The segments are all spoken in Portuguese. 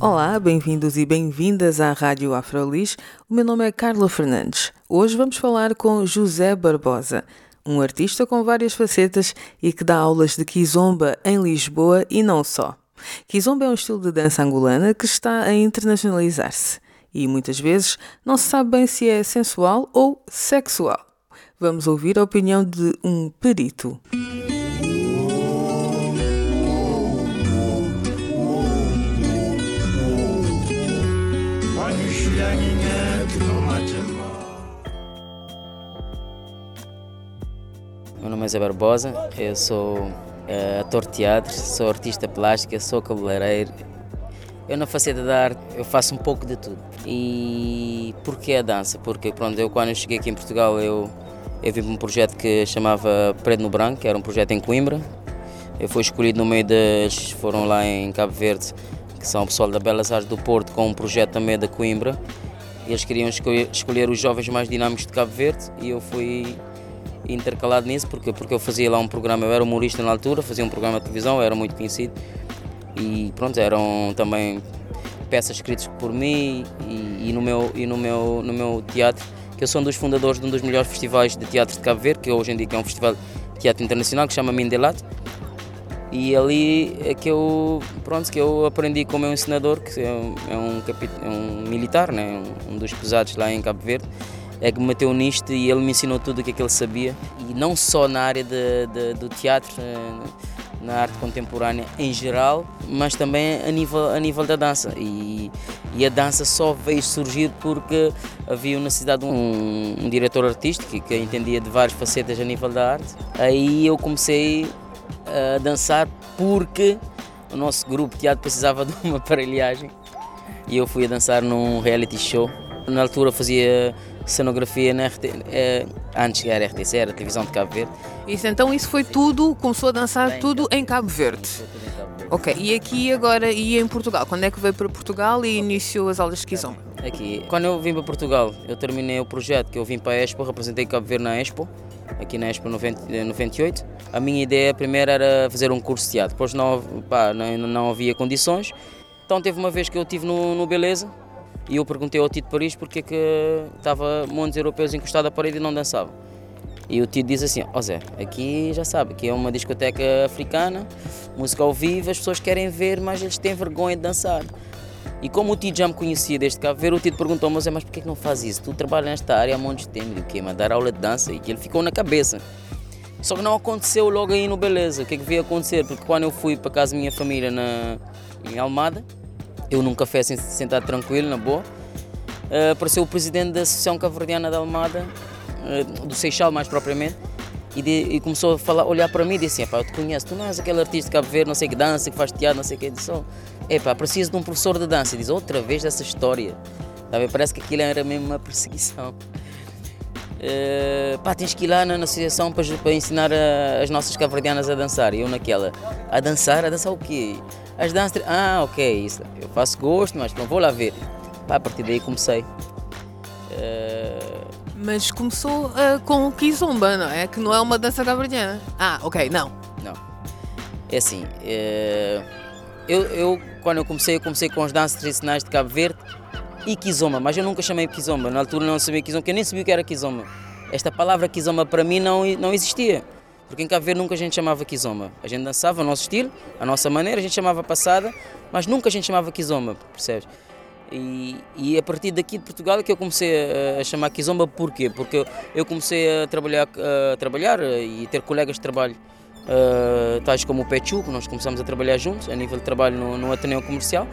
Olá, bem-vindos e bem-vindas à Rádio Afrolis. O meu nome é Carla Fernandes. Hoje vamos falar com José Barbosa, um artista com várias facetas e que dá aulas de kizomba em Lisboa e não só. Kizomba é um estilo de dança angolana que está a internacionalizar-se e muitas vezes não se sabe bem se é sensual ou sexual. Vamos ouvir a opinião de um perito. É Zé Barbosa, eu sou é, ator de teatro, sou artista plástica, sou cabeleireiro. Eu na faceta da arte eu faço um pouco de tudo. E porquê a dança? Porque pronto, eu quando eu cheguei aqui em Portugal eu, eu vim para um projeto que chamava Preto no Branco, que era um projeto em Coimbra. Eu fui escolhido no meio das. foram lá em Cabo Verde, que são o pessoal da Belas Artes do Porto, com um projeto também da Coimbra. Eles queriam escolher os jovens mais dinâmicos de Cabo Verde e eu fui intercalado nisso, porque, porque eu fazia lá um programa, eu era humorista na altura, fazia um programa de televisão, eu era muito conhecido e pronto, eram também peças escritas por mim e, e, no, meu, e no, meu, no meu teatro, que eu sou um dos fundadores de um dos melhores festivais de teatro de Cabo Verde, que hoje em dia é um festival de teatro internacional, que chama Mindelat. E ali é que eu, pronto, que eu aprendi com o meu ensinador, que é um, é um, é um militar, né? um dos pesados lá em Cabo Verde, é que me meteu nisto e ele me ensinou tudo o que, é que ele sabia. E não só na área de, de, do teatro, eh, na arte contemporânea em geral, mas também a nível, a nível da dança. E, e a dança só veio surgir porque havia necessidade de um, um diretor artístico que, que entendia de várias facetas a nível da arte. Aí eu comecei a dançar porque o nosso grupo de teatro precisava de uma aparelhagem e eu fui a dançar num reality show. Na altura fazia cenografia na RT, eh, antes era RTC, era a televisão de Cabo Verde. Isso, então isso foi tudo, começou a dançar Bem, tudo em Cabo Verde. Ok, e aqui agora, e em Portugal? Quando é que veio para Portugal e iniciou as aulas de Kizomba? Aqui, quando eu vim para Portugal, eu terminei o projeto que eu vim para a Expo, representei Cabo Verde na Expo, aqui na Expo 90, 98. A minha ideia primeiro era fazer um curso de teatro, depois não, pá, não, não havia condições. Então teve uma vez que eu estive no, no Beleza, e eu perguntei ao Tito Paris porque é que estava montes europeus encostados à parede e não dançavam. E o Tito diz assim: Ó oh Zé, aqui já sabe, aqui é uma discoteca africana, música ao vivo, as pessoas querem ver, mas eles têm vergonha de dançar. E como o Tito já me conhecia desde cá ver, o Tito perguntou-me: Zé, mas porquê que não faz isso? Tu trabalhas nesta área há de tempo, e o quê? Mandar aula de dança? E que ele ficou na cabeça. Só que não aconteceu logo aí no Beleza. O que é que veio acontecer? Porque quando eu fui para casa da minha família na, em Almada, eu num café sentado tranquilo, na boa. Uh, apareceu o presidente da Associação Caverdiana da Almada, uh, do Seixal mais propriamente, e, de, e, começou a falar, olhar para mim e disse: Epá, eu te conheço, tu não és aquele artista de Cabo Verde, não sei que dança, que faz teatro, não sei o que. Eu disse: oh, Epá, preciso de um professor de dança. E diz: Outra vez dessa história. Tá Parece que aquilo era mesmo uma perseguição. Uh, pá, tens que ir lá na, na associação para, para ensinar a, as nossas caverdianas a dançar. E eu naquela, a dançar? A dançar o quê? As danças. Ah, ok, isso. Eu faço gosto, mas não vou lá ver. Pá, a partir daí comecei. Uh... Mas começou uh, com o Kizomba, não é? Que não é uma dança cabrediana. Ah, ok, não. Não. É assim, uh... eu, eu, quando eu comecei, eu comecei com as danças tradicionais de Cabo Verde e Kizomba, mas eu nunca chamei Kizomba. Na altura não sabia Kizomba, porque eu nem sabia o que era Kizomba. Esta palavra Kizomba para mim não, não existia. Porque em Cabo Verde nunca a gente chamava kizomba. A gente dançava o nosso estilo, a nossa maneira, a gente chamava passada, mas nunca a gente chamava kizomba, percebes? E, e a partir daqui de Portugal é que eu comecei a, a chamar kizomba, porquê? Porque eu, comecei a trabalhar, a trabalhar e ter colegas de trabalho, uh, tais como o Pechu, que nós começamos a trabalhar juntos, a nível de trabalho no, no Ateneu Comercial,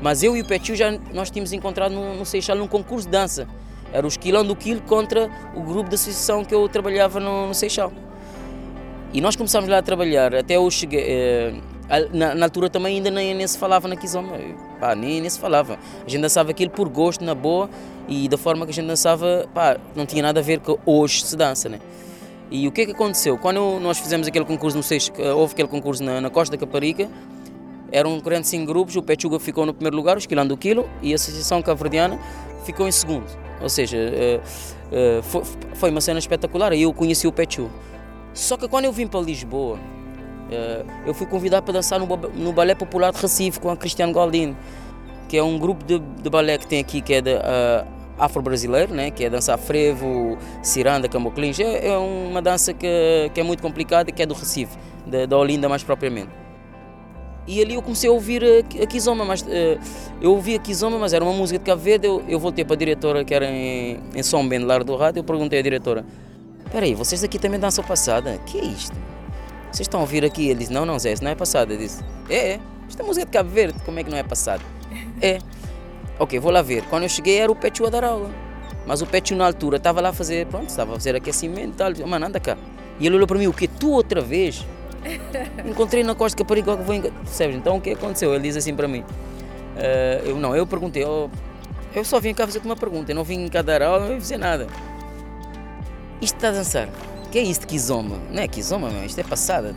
mas eu e o Pechu já nós tínhamos encontrado no, no Seixal num concurso de dança. Era o esquilão do quilo contra o grupo da associação que eu trabalhava no, no Seixal. E nós começámos lá a trabalhar, até eu cheguei, eh, Na, na, altura também ainda nem, nem se falava na Kizomba, pá, nem, nem se falava. A gente dançava aquilo por gosto, na boa, e da forma que a gente dançava, pá, não tinha nada a ver com hoje se dança, né? E o que é que aconteceu? Quando nós fizemos aquele concurso, não sei se houve aquele concurso na, na Costa da Caparica, eram 45 grupos, o Pechuga ficou no primeiro lugar, o Esquilando do Quilo, e a Associação Caverdiana ficou em segundo. Ou seja, uh, uh, foi, foi, uma cena espetacular, e eu conheci o Pechu. Só que quando eu vim para Lisboa, uh, eu fui convidado para dançar no, Balé Popular de Recife com a Cristiano Galdino, que é um grupo de, de balé que tem aqui, que é de afro-brasileiro, né? que é dançar frevo, ciranda, camoclins. É, é uma dança que, que é muito complicada, que é do Recife, da, da Olinda mais propriamente. E ali eu comecei a ouvir a, a Kizoma, mas uh, eu ouvi a Kizoma, mas era uma música de Cabo Verde. Eu, eu voltei para a diretora, que era em, em São Bento, lá do rádio, eu perguntei à diretora: Espera aí, vocês aqui também dançam passada? que é isto? Vocês estão a ouvir aqui? Ele disse: Não, não, Zé, isso não é passada. Eu disse: É, é, isto é música de Cabo Verde, como é que não é passada? É. Ok, vou lá ver. Quando eu cheguei era o Pechu a dar aula. Mas o Pechu na altura estava lá a fazer, pronto, estava a fazer aquecimento e tal. Mano, anda cá. E ele olhou para mim, o quê? Tu outra vez? Encontrei na Costa Caparica que vou encontrar. Percebes? Então o que aconteceu? Ele diz assim para mim. Uh, eu não, eu perguntei, oh, eu só vim cá fazer-te uma pergunta, eu não vim cá dar aula, não vim fazer nada. Isto está a dançar. O que é isto de Kizoma? Não é Kizoma, meu, isto é passada.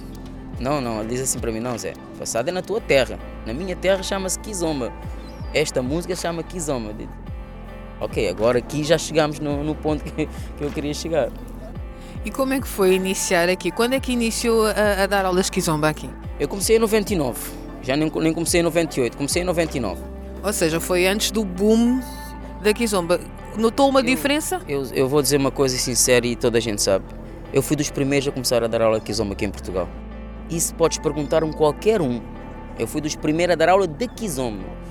Não, não, ele diz assim para mim, não Zé, passada é na tua terra. Na minha terra chama-se Kizomba. Esta música chama Kizoma. Ok, agora aqui já chegamos no, no ponto que, que, eu queria chegar. E como é que foi iniciar aqui? Quando é que iniciou a, a dar aulas de Kizomba aqui? Eu comecei em 99, já nem, nem comecei em 98, comecei em 99. Ou seja, foi antes do boom da Kizomba. Notou uma eu, diferença? Eu, eu vou dizer uma coisa sincera e toda a gente sabe. Eu fui dos primeiros a começar a dar aula de Kizomba aqui em Portugal. Isso podes perguntar a um qualquer um. Eu fui dos primeiros a dar aula de Kizomba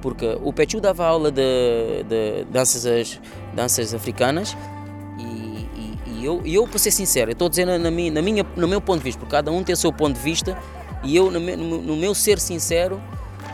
porque o Pechu dava aula de, de danças, danças africanas e, eu, eu, para ser sincero, estou dizendo na minha, na minha, no meu ponto de vista, porque cada um tem o seu ponto de vista e eu, no meu, no meu ser sincero,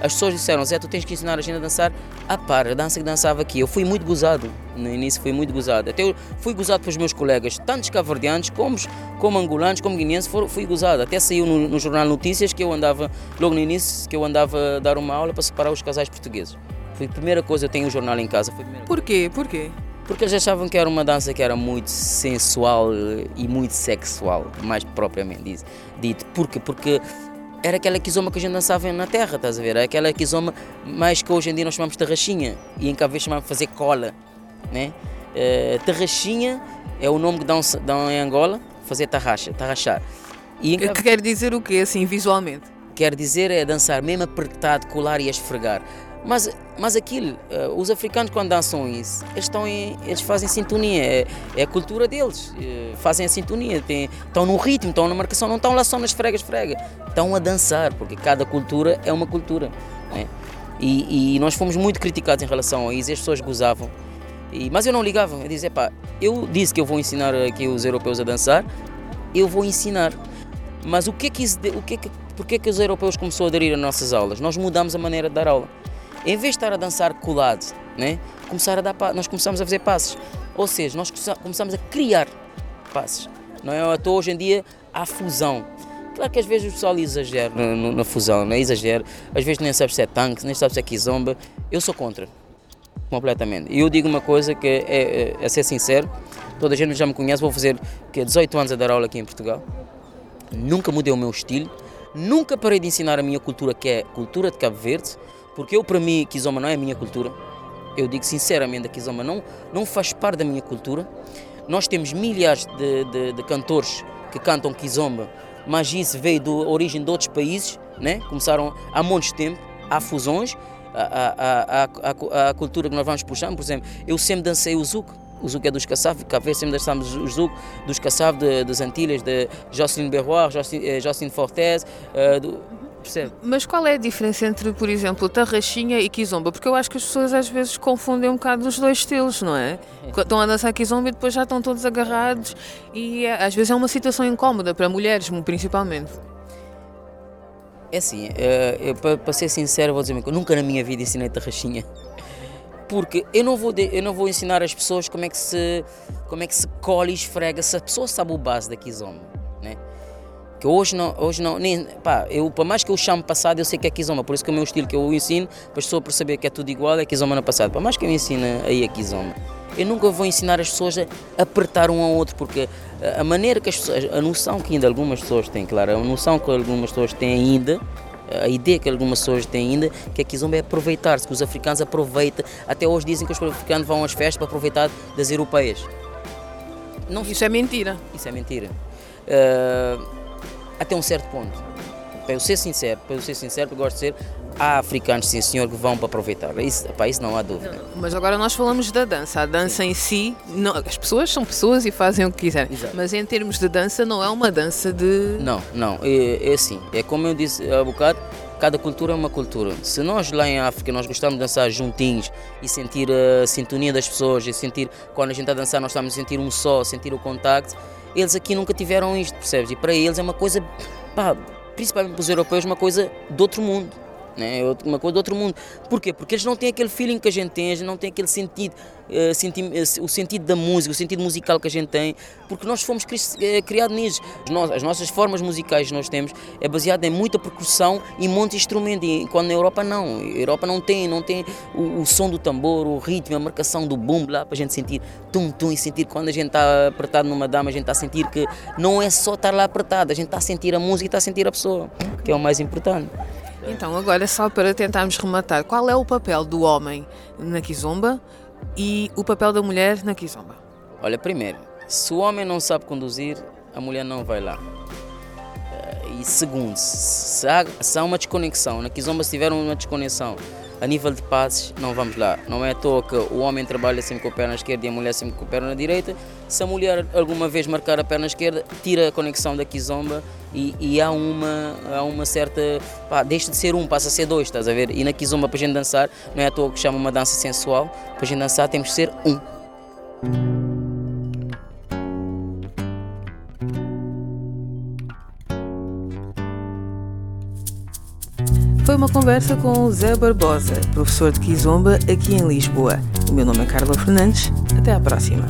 as pessoas disseram, Zé, tu tens que ensinar a gente a dançar a par, a dança que dançava aqui. Eu fui muito gozado, no início fui muito gozado. Até eu fui gozado pelos meus colegas, tanto caverdianos como, como angolanos, como guineenses, fui gozado. Até saiu no, no, jornal Notícias que eu andava, logo no início, que eu andava a dar uma aula para separar os casais portugueses. Foi a primeira coisa, eu tenho o um jornal em casa. Foi Por quê? Por quê? Porque eles achavam que era uma dança que era muito sensual e muito sexual, mais propriamente dito. Por quê? Porque era aquela kizoma que a gente dançava na terra, estás a ver? Era aquela kizoma mais que hoje em dia nós chamamos de tarraxinha e em Cabo chamamos de fazer cola, né? Uh, tarraxinha é o nome que dão, dão em Angola, fazer tarraxa, tarrachar. E que quer dizer o quê, assim, visualmente? Quer dizer é dançar mesmo apertado, colar e esfregar. Mas, mas aquilo, uh, os africanos quando dançam isso, eles, estão em, eles fazem sintonia, é, é a cultura deles, uh, fazem a sintonia, estão no ritmo, estão na marcação, não estão lá só nas fregas, frega, estão a dançar, porque cada cultura é uma cultura. Né? E, e, nós fomos muito criticados em relação a isso, as pessoas gozavam. E, mas eu não ligava, eu dizia, pá, eu disse que eu vou ensinar aqui os europeus a dançar, eu vou ensinar. Mas o que é que isso, o que é que, porque é que os europeus começaram a aderir às nossas aulas? Nós mudamos a maneira de dar aula em vez de estar a dançar colado, né? Começar a dar, nós começamos a fazer passos. Ou seja, nós começamos a criar passos. Não é à toa hoje em dia há fusão. Claro que às vezes o pessoal exagera na, na fusão, é? Exagera. Às vezes nem sabe se é tanque, nem sabe se é kizomba. Eu sou contra. Completamente. E eu digo uma coisa que é, é, é, ser sincero, toda a gente já me conhece, vou fazer que 18 anos a dar aula aqui em Portugal. Nunca mudei o meu estilo, nunca parei de ensinar a minha cultura, que é cultura de Cabo Verde. Porque eu, para mim, Kizomba não é a minha cultura. Eu digo sinceramente, a Kizomba não, não faz parte da minha cultura. Nós temos milhares de, de, de cantores que cantam Kizomba, mas isso veio da origem de outros países, né? começaram há muitos tempo, há fusões, a, a, a, a, cultura que nós vamos puxando, por exemplo, eu sempre dancei o Zuc, o Zuc é dos Caçav, Café sempre dançamos o Zuc dos de, das Antilhas, de Jocelyn Berroir, Jocelyn, eh, Jocelyn Fortes, uh, do, Percebe? Mas qual é a diferença entre, por exemplo, tarraxinha e kizomba? Porque eu acho que as pessoas às vezes confundem um bocado os dois estilos, não é? Estão a dançar kizomba e depois já estão todos agarrados e é, às vezes é uma situação incómoda para mulheres, principalmente. É assim, eh, eu, para ser sincero, vou dizer que nunca na minha vida ensinei tarraxinha. Porque eu não, vou eu não vou ensinar as pessoas como é que se, como é que se colhe e esfrega se a pessoa sabe o base da kizomba. Que hoje não, hoje não, nem, pá, eu, por mais que eu chame passado, eu sei que é Kizomba, por isso que é o meu estilo que eu ensino, para as pessoas perceberem que é tudo igual, é Kizomba no passado. Por mais que eu ensine aí a Kizomba, eu nunca vou ensinar as pessoas a apertar um ao outro, porque a maneira que as pessoas, a noção que ainda algumas pessoas têm, claro, a noção que algumas pessoas têm ainda, a ideia que algumas pessoas têm ainda, que a Kizomba é aproveitar-se, que os africanos aproveitam, até hoje dizem que os africanos vão às festas para aproveitar das europeias. Não, isso é mentira. Isso é mentira. Uh, até um certo ponto. Para eu ser sincero, para eu ser sincero, eu gosto de ser, há africanos, sim senhor, que vão para aproveitar. Isso, para isso não há dúvida. Mas agora nós falamos da dança. A dança sim. em si, não, as pessoas são pessoas e fazem o que quiserem. Exato. Mas em termos de dança, não é uma dança de. Não, não. É, é assim. É como eu disse há bocado, cada cultura é uma cultura. Se nós lá em África nós gostamos de dançar juntinhos e sentir a sintonia das pessoas, e sentir quando a gente está a dançar nós estamos a sentir um só, sentir o contacto, eles aqui nunca tiveram isto, percebes? E para eles é uma coisa, pá, principalmente para os europeus, uma coisa de outro mundo né? É uma coisa do outro mundo. Porquê? Porque eles não têm aquele feeling que a gente tem, não têm aquele sentido, uh, senti uh, o sentido da música, o sentido musical que a gente tem, porque nós fomos cri uh, criados nisso. As nossas formas musicais que nós temos é baseada em muita percussão e monte instrumento, e quando na Europa não. A Europa não tem, não tem o, o, som do tambor, o ritmo, a marcação do boom lá para a gente sentir tum tum e sentir quando a gente está apertado numa dama, a gente está a sentir que não é só estar lá apertado, a gente está a sentir a música e está a sentir a pessoa, que é o mais importante. Então, agora só para tentarmos rematar, qual é o papel do homem na Kizomba e o papel da mulher na Kizomba? Olha, primeiro, se o homem não sabe conduzir, a mulher não vai lá. Eh, e segundo, se há, se há uma desconexão, na Kizomba se tiver uma desconexão a nível de passes, não vamos lá. Não é à toa que o homem trabalha sempre com a perna esquerda e a mulher sempre com a perna direita. Se a mulher alguma vez marcar a perna esquerda, tira a conexão da kizomba e, e há, uma, há uma certa. Pá, deixa de ser um, passa a ser dois, estás a ver? E na kizomba, para a gente dançar, não é à toa que chama uma dança sensual, para a gente dançar temos de ser um. Foi uma conversa com o Zé Barbosa, professor de Kizomba aqui em Lisboa. O meu nome é Carla Fernandes. Até à próxima.